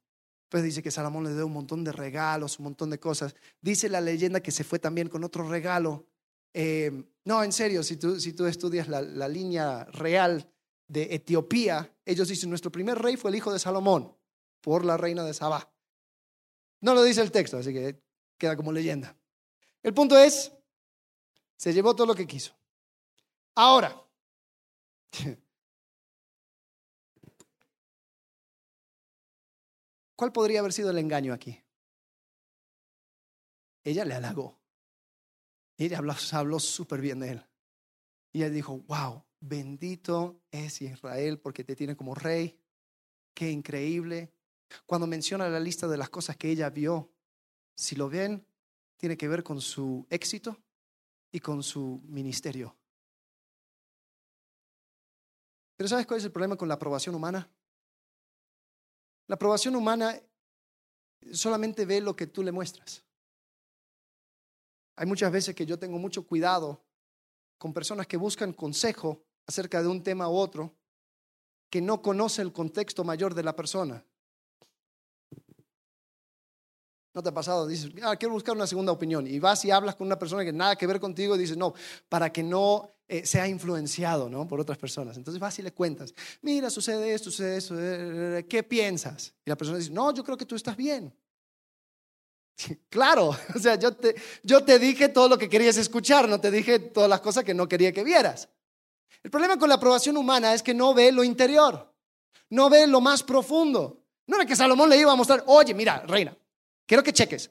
Pues dice que Salomón le dio un montón de regalos, un montón de cosas. Dice la leyenda que se fue también con otro regalo. Eh, no, en serio, si tú, si tú estudias la, la, línea real de Etiopía, ellos dicen, nuestro primer rey fue el hijo de Salomón, por la reina de Sabá. No lo dice el texto, así que queda como leyenda. El punto es, se llevó todo lo que quiso. Ahora, ¿Cuál podría haber sido el engaño aquí? Ella le halagó. Ella habló, habló súper bien de él. Y ella dijo, wow, bendito es Israel porque te tiene como rey. Qué increíble. Cuando menciona la lista de las cosas que ella vio, si lo ven, tiene que ver con su éxito y con su ministerio. Pero ¿sabes cuál es el problema con la aprobación humana? La aprobación humana solamente ve lo que tú le muestras. Hay muchas veces que yo tengo mucho cuidado con personas que buscan consejo acerca de un tema u otro, que no conoce el contexto mayor de la persona. ¿No te ha pasado? Dices, ah, quiero buscar una segunda opinión. Y vas y hablas con una persona que nada que ver contigo y dices, no, para que no eh, sea influenciado ¿no? por otras personas. Entonces vas y le cuentas, mira, sucede esto, sucede esto, eh, eh, ¿qué piensas? Y la persona dice, no, yo creo que tú estás bien. Claro, o sea, yo te, yo te dije todo lo que querías escuchar, no te dije todas las cosas que no quería que vieras. El problema con la aprobación humana es que no ve lo interior, no ve lo más profundo. No era que Salomón le iba a mostrar, oye, mira, reina, quiero que cheques.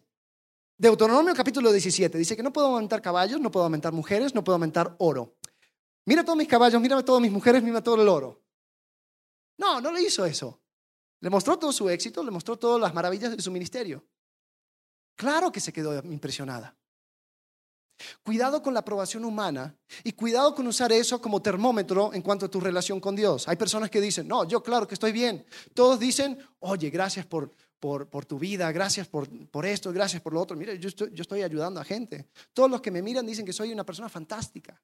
Deuteronomio capítulo 17 dice que no puedo aumentar caballos, no puedo aumentar mujeres, no puedo aumentar oro. Mira todos mis caballos, mira todas mis mujeres, mira todo el oro. No, no le hizo eso. Le mostró todo su éxito, le mostró todas las maravillas de su ministerio. Claro que se quedó impresionada. Cuidado con la aprobación humana y cuidado con usar eso como termómetro en cuanto a tu relación con Dios. Hay personas que dicen, no, yo claro que estoy bien. Todos dicen, oye, gracias por, por, tu vida, gracias por, por, esto, gracias por lo otro. Mira, yo estoy, yo estoy ayudando a gente. Todos los que me miran dicen que soy una persona fantástica.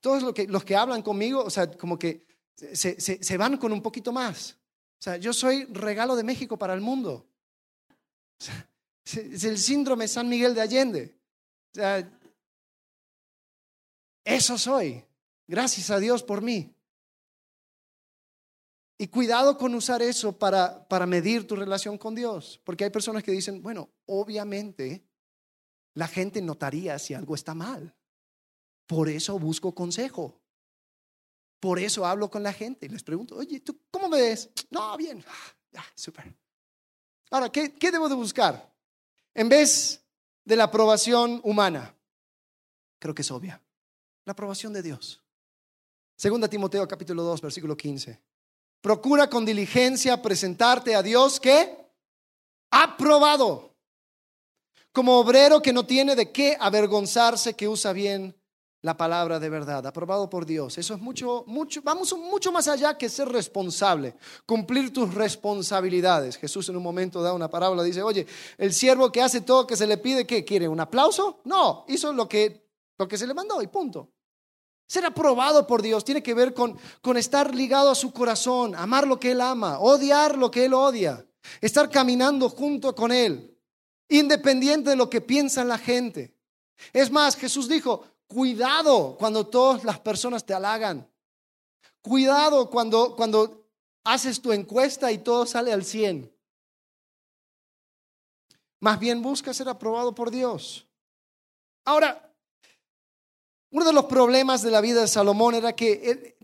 Todos los que, los que hablan conmigo, o sea, como que se, se, se, van con un poquito más. O sea, yo soy regalo de México para el mundo. O sea, es el síndrome San Miguel de Allende. O sea, eso soy. Gracias a Dios por mí. Y cuidado con usar eso para, para medir tu relación con Dios. Porque hay personas que dicen, bueno, obviamente la gente notaría si algo está mal. Por eso busco consejo. Por eso hablo con la gente y les pregunto, oye, ¿tú cómo me ves? No, bien, ah. Ahora, ¿qué, ¿qué debo de buscar? En vez de la aprobación humana, creo que es obvia, la aprobación de Dios. Segunda Timoteo capítulo 2, versículo 15. Procura con diligencia presentarte a Dios que aprobado, como obrero que no tiene de qué avergonzarse, que usa bien la palabra de verdad, aprobado por Dios. Eso es mucho, mucho, vamos mucho más allá que ser responsable, cumplir tus responsabilidades. Jesús en un momento da una parábola, dice, oye, el siervo que hace todo que se le pide, ¿qué quiere? ¿Un aplauso? No, hizo lo que, lo que se le mandó y punto. Ser aprobado por Dios tiene que ver con, con estar ligado a su corazón, amar lo que Él ama, odiar lo que Él odia, estar caminando junto con Él, independiente de lo que piensa la gente. Es más, Jesús dijo, Cuidado cuando todas las personas te halagan. Cuidado cuando, cuando haces tu encuesta y todo sale al 100. Más bien busca ser aprobado por Dios. Ahora, uno de los problemas de la vida de Salomón era que él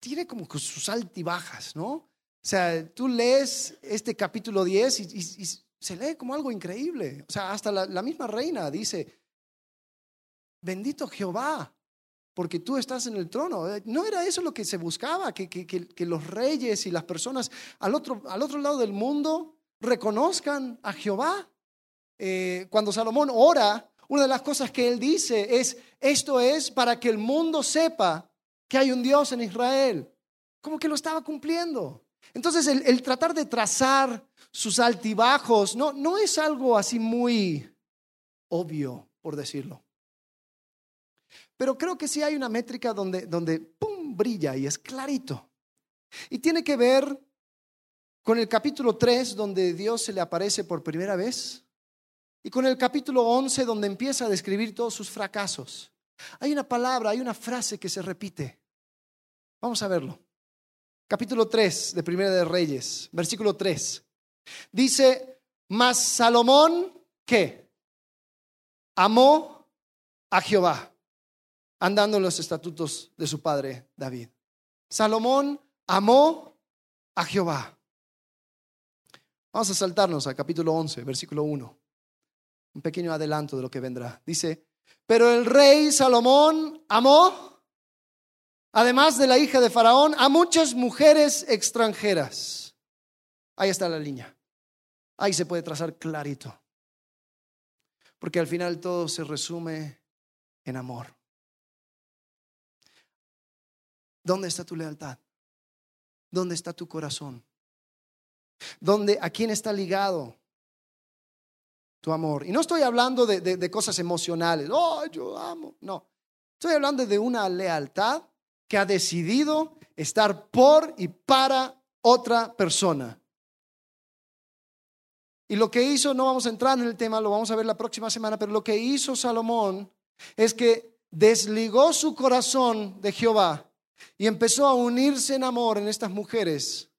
tiene como sus altibajas, ¿no? O sea, tú lees este capítulo 10 y, se lee como algo increíble. O sea, hasta la misma reina dice, bendito Jehová, porque tú estás en el trono. Eh, no era eso lo que se buscaba, que, que, los reyes y las personas al otro, al otro lado del mundo reconozcan a Jehová. Eh, cuando Salomón ora, una de las cosas que él dice es, esto es para que el mundo sepa que hay un Dios en Israel. Como que lo estaba cumpliendo. Entonces el, tratar de trazar sus altibajos no, no es algo así muy obvio, por decirlo. Pero creo que sí hay una métrica donde, donde ¡pum! brilla y es clarito. Y tiene que ver con el capítulo 3, donde Dios se le aparece por primera vez, y con el capítulo 11, donde empieza a describir todos sus fracasos. Hay una palabra, hay una frase que se repite. Vamos a verlo. Capítulo 3 de Primera de Reyes, versículo 3. Dice, mas Salomón, ¿qué? Amó a Jehová andando en los estatutos de su padre David. Salomón amó a Jehová. Vamos a saltarnos al capítulo 11, versículo 1. Un pequeño adelanto de lo que vendrá. Dice, pero el rey Salomón amó, además de la hija de Faraón, a muchas mujeres extranjeras. Ahí está la línea. Ahí se puede trazar clarito. Porque al final todo se resume en amor. ¿Dónde está tu lealtad? ¿Dónde está tu corazón? ¿Dónde, ¿A quién está ligado tu amor? Y no estoy hablando de, cosas emocionales, oh, yo amo, no. Estoy hablando de una lealtad que ha decidido estar por y para otra persona. Y lo que hizo, no vamos a entrar en el tema, lo vamos a ver la próxima semana, pero lo que hizo Salomón es que desligó su corazón de Jehová y empezó a unirse en amor en estas mujeres.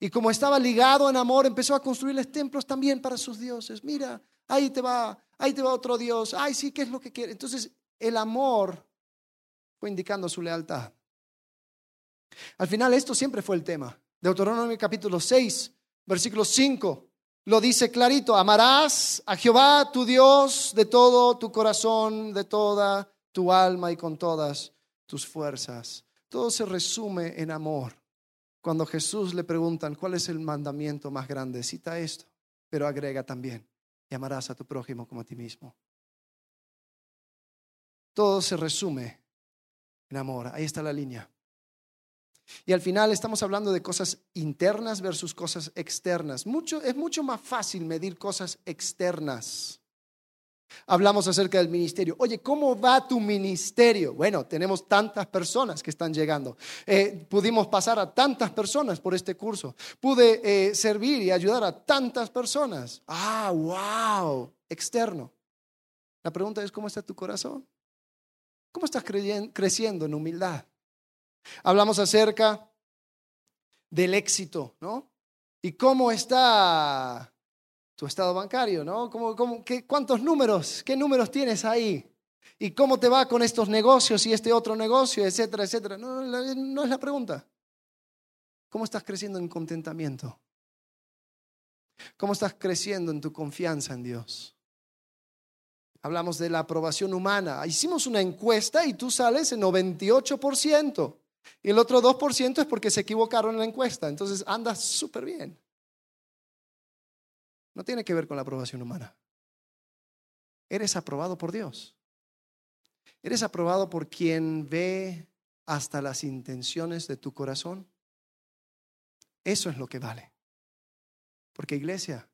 Y como estaba ligado en amor, empezó a construirles templos también para sus dioses. Mira, ahí te va, ahí te va otro dios. Ay, sí, ¿qué es lo que quiere? Entonces, el amor fue indicando su lealtad. Al final, esto siempre fue el tema. Deuteronomio capítulo 6, versículo 5, lo dice clarito, amarás a Jehová tu Dios de todo tu corazón, de toda tu alma y con todas tus fuerzas. Todo se resume en amor. Cuando Jesús le preguntan cuál es el mandamiento más grande, cita esto, pero agrega también, llamarás a tu prójimo como a ti mismo. Todo se resume en amor. Ahí está la línea. Y al final estamos hablando de cosas internas versus cosas externas. Mucho, es mucho más fácil medir cosas externas. Hablamos acerca del ministerio. Oye, ¿cómo va tu ministerio? Bueno, tenemos tantas personas que están llegando. Eh, pudimos pasar a tantas personas por este curso. Pude eh, servir y ayudar a tantas personas. Ah, wow, externo. La pregunta es, ¿cómo está tu corazón? ¿Cómo estás creciendo en humildad? Hablamos acerca del éxito, ¿no? ¿Y cómo está tu estado bancario, ¿no? ¿Cómo, qué, ¿Cuántos números? ¿Qué números tienes ahí? ¿Y cómo te va con estos negocios y este otro negocio, etcétera, etcétera? No, no es la pregunta. ¿Cómo estás creciendo en contentamiento? ¿Cómo estás creciendo en tu confianza en Dios? Hablamos de la aprobación humana. Hicimos una encuesta y tú sales en 98%. Y el otro 2% es porque se equivocaron en la encuesta. Entonces andas súper bien. No tiene que ver con la aprobación humana. Eres aprobado por Dios. Eres aprobado por quien ve hasta las intenciones de tu corazón. Eso es lo que vale. Porque iglesia,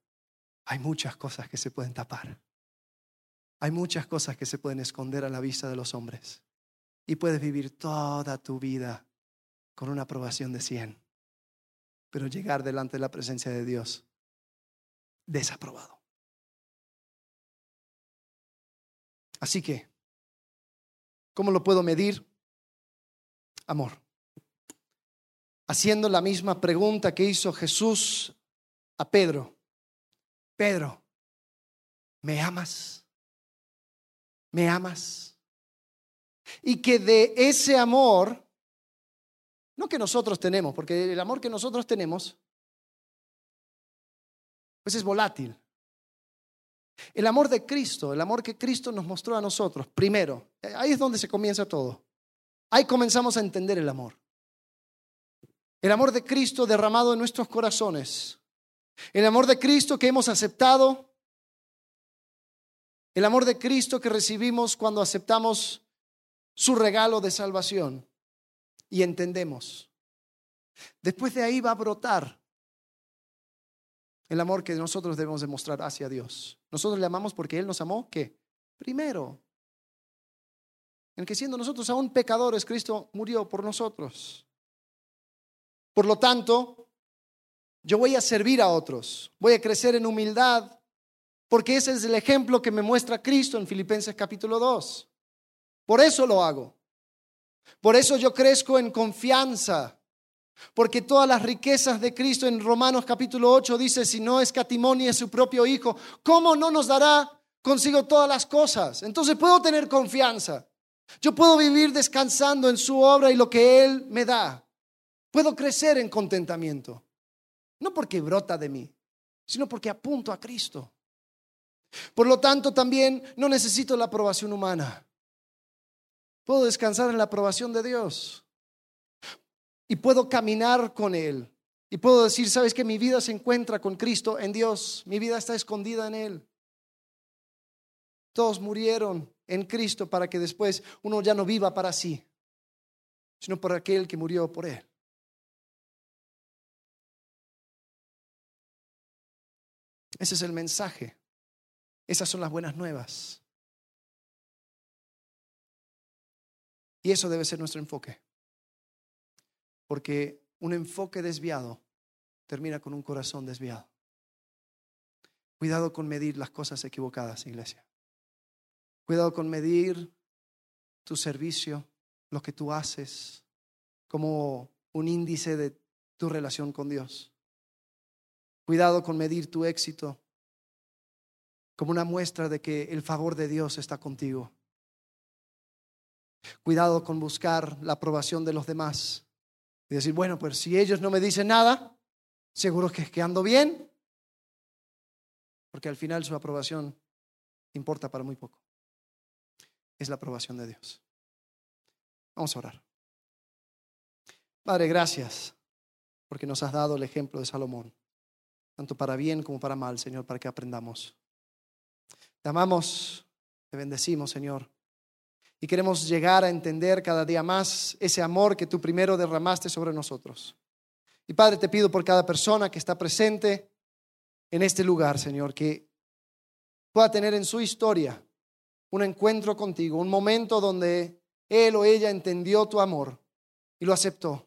hay muchas cosas que se pueden tapar. Hay muchas cosas que se pueden esconder a la vista de los hombres. Y puedes vivir toda tu vida con una aprobación de 100. Pero llegar delante de la presencia de Dios desaprobado. Así que, ¿cómo lo puedo medir? Amor. Haciendo la misma pregunta que hizo Jesús a Pedro. Pedro, ¿me amas? ¿Me amas? Y que de ese amor, no que nosotros tenemos, porque el amor que nosotros tenemos, pues es volátil. El amor de Cristo, el amor que Cristo nos mostró a nosotros, primero, ahí es donde se comienza todo. Ahí comenzamos a entender el amor. El amor de Cristo derramado en nuestros corazones. El amor de Cristo que hemos aceptado. El amor de Cristo que recibimos cuando aceptamos su regalo de salvación y entendemos. Después de ahí va a brotar el amor que nosotros debemos demostrar hacia Dios. Nosotros le amamos porque Él nos amó, ¿qué? Primero. En que siendo nosotros aún pecadores, Cristo murió por nosotros. Por lo tanto, yo voy a servir a otros, voy a crecer en humildad, porque ese es el ejemplo que me muestra Cristo en Filipenses capítulo 2. Por eso lo hago. Por eso yo crezco en confianza, porque todas las riquezas de Cristo en Romanos capítulo 8 dice, si no escatimonia su propio Hijo, ¿cómo no nos dará consigo todas las cosas? Entonces puedo tener confianza. Yo puedo vivir descansando en su obra y lo que Él me da. Puedo crecer en contentamiento. No porque brota de mí, sino porque apunto a Cristo. Por lo tanto, también no necesito la aprobación humana. Puedo descansar en la aprobación de Dios y puedo caminar con Él. Y puedo decir, sabes que mi vida se encuentra con Cristo en Dios, mi vida está escondida en Él. Todos murieron en Cristo para que después uno ya no viva para sí, sino por aquel que murió por Él. Ese es el mensaje. Esas son las buenas nuevas. Y eso debe ser nuestro enfoque. Porque un enfoque desviado termina con un corazón desviado. Cuidado con medir las cosas equivocadas, iglesia. Cuidado con medir tu servicio, lo que tú haces, como un índice de tu relación con Dios. Cuidado con medir tu éxito como una muestra de que el favor de Dios está contigo. Cuidado con buscar la aprobación de los demás y decir, bueno, pues si ellos no me dicen nada, seguro que, que ando bien, porque al final su aprobación importa para muy poco. Es la aprobación de Dios. Vamos a orar. Padre, gracias porque nos has dado el ejemplo de Salomón, tanto para bien como para mal, Señor, para que aprendamos. Te amamos, te bendecimos, Señor y queremos llegar a entender cada día más ese amor que tú primero derramaste sobre nosotros. Y Padre, te pido por cada persona que está presente en este lugar, Señor, que pueda tener en su historia un encuentro contigo, un momento donde él o ella entendió tu amor y lo aceptó,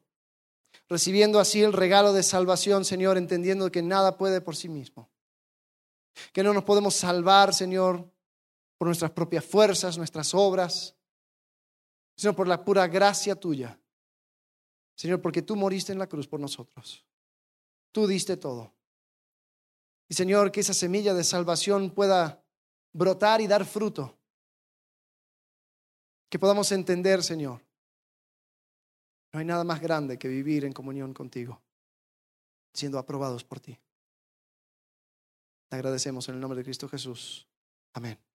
recibiendo así el regalo de salvación, Señor, entendiendo que nada puede por sí mismo, que no nos podemos salvar, Señor, por nuestras propias fuerzas, nuestras obras, sino por la pura gracia tuya. Señor, porque tú moriste en la cruz por nosotros. Tú diste todo. Y Señor, que esa semilla de salvación pueda brotar y dar fruto. Que podamos entender, Señor, no hay nada más grande que vivir en comunión contigo, siendo aprobados por ti. Te agradecemos en el nombre de Cristo Jesús. Amén.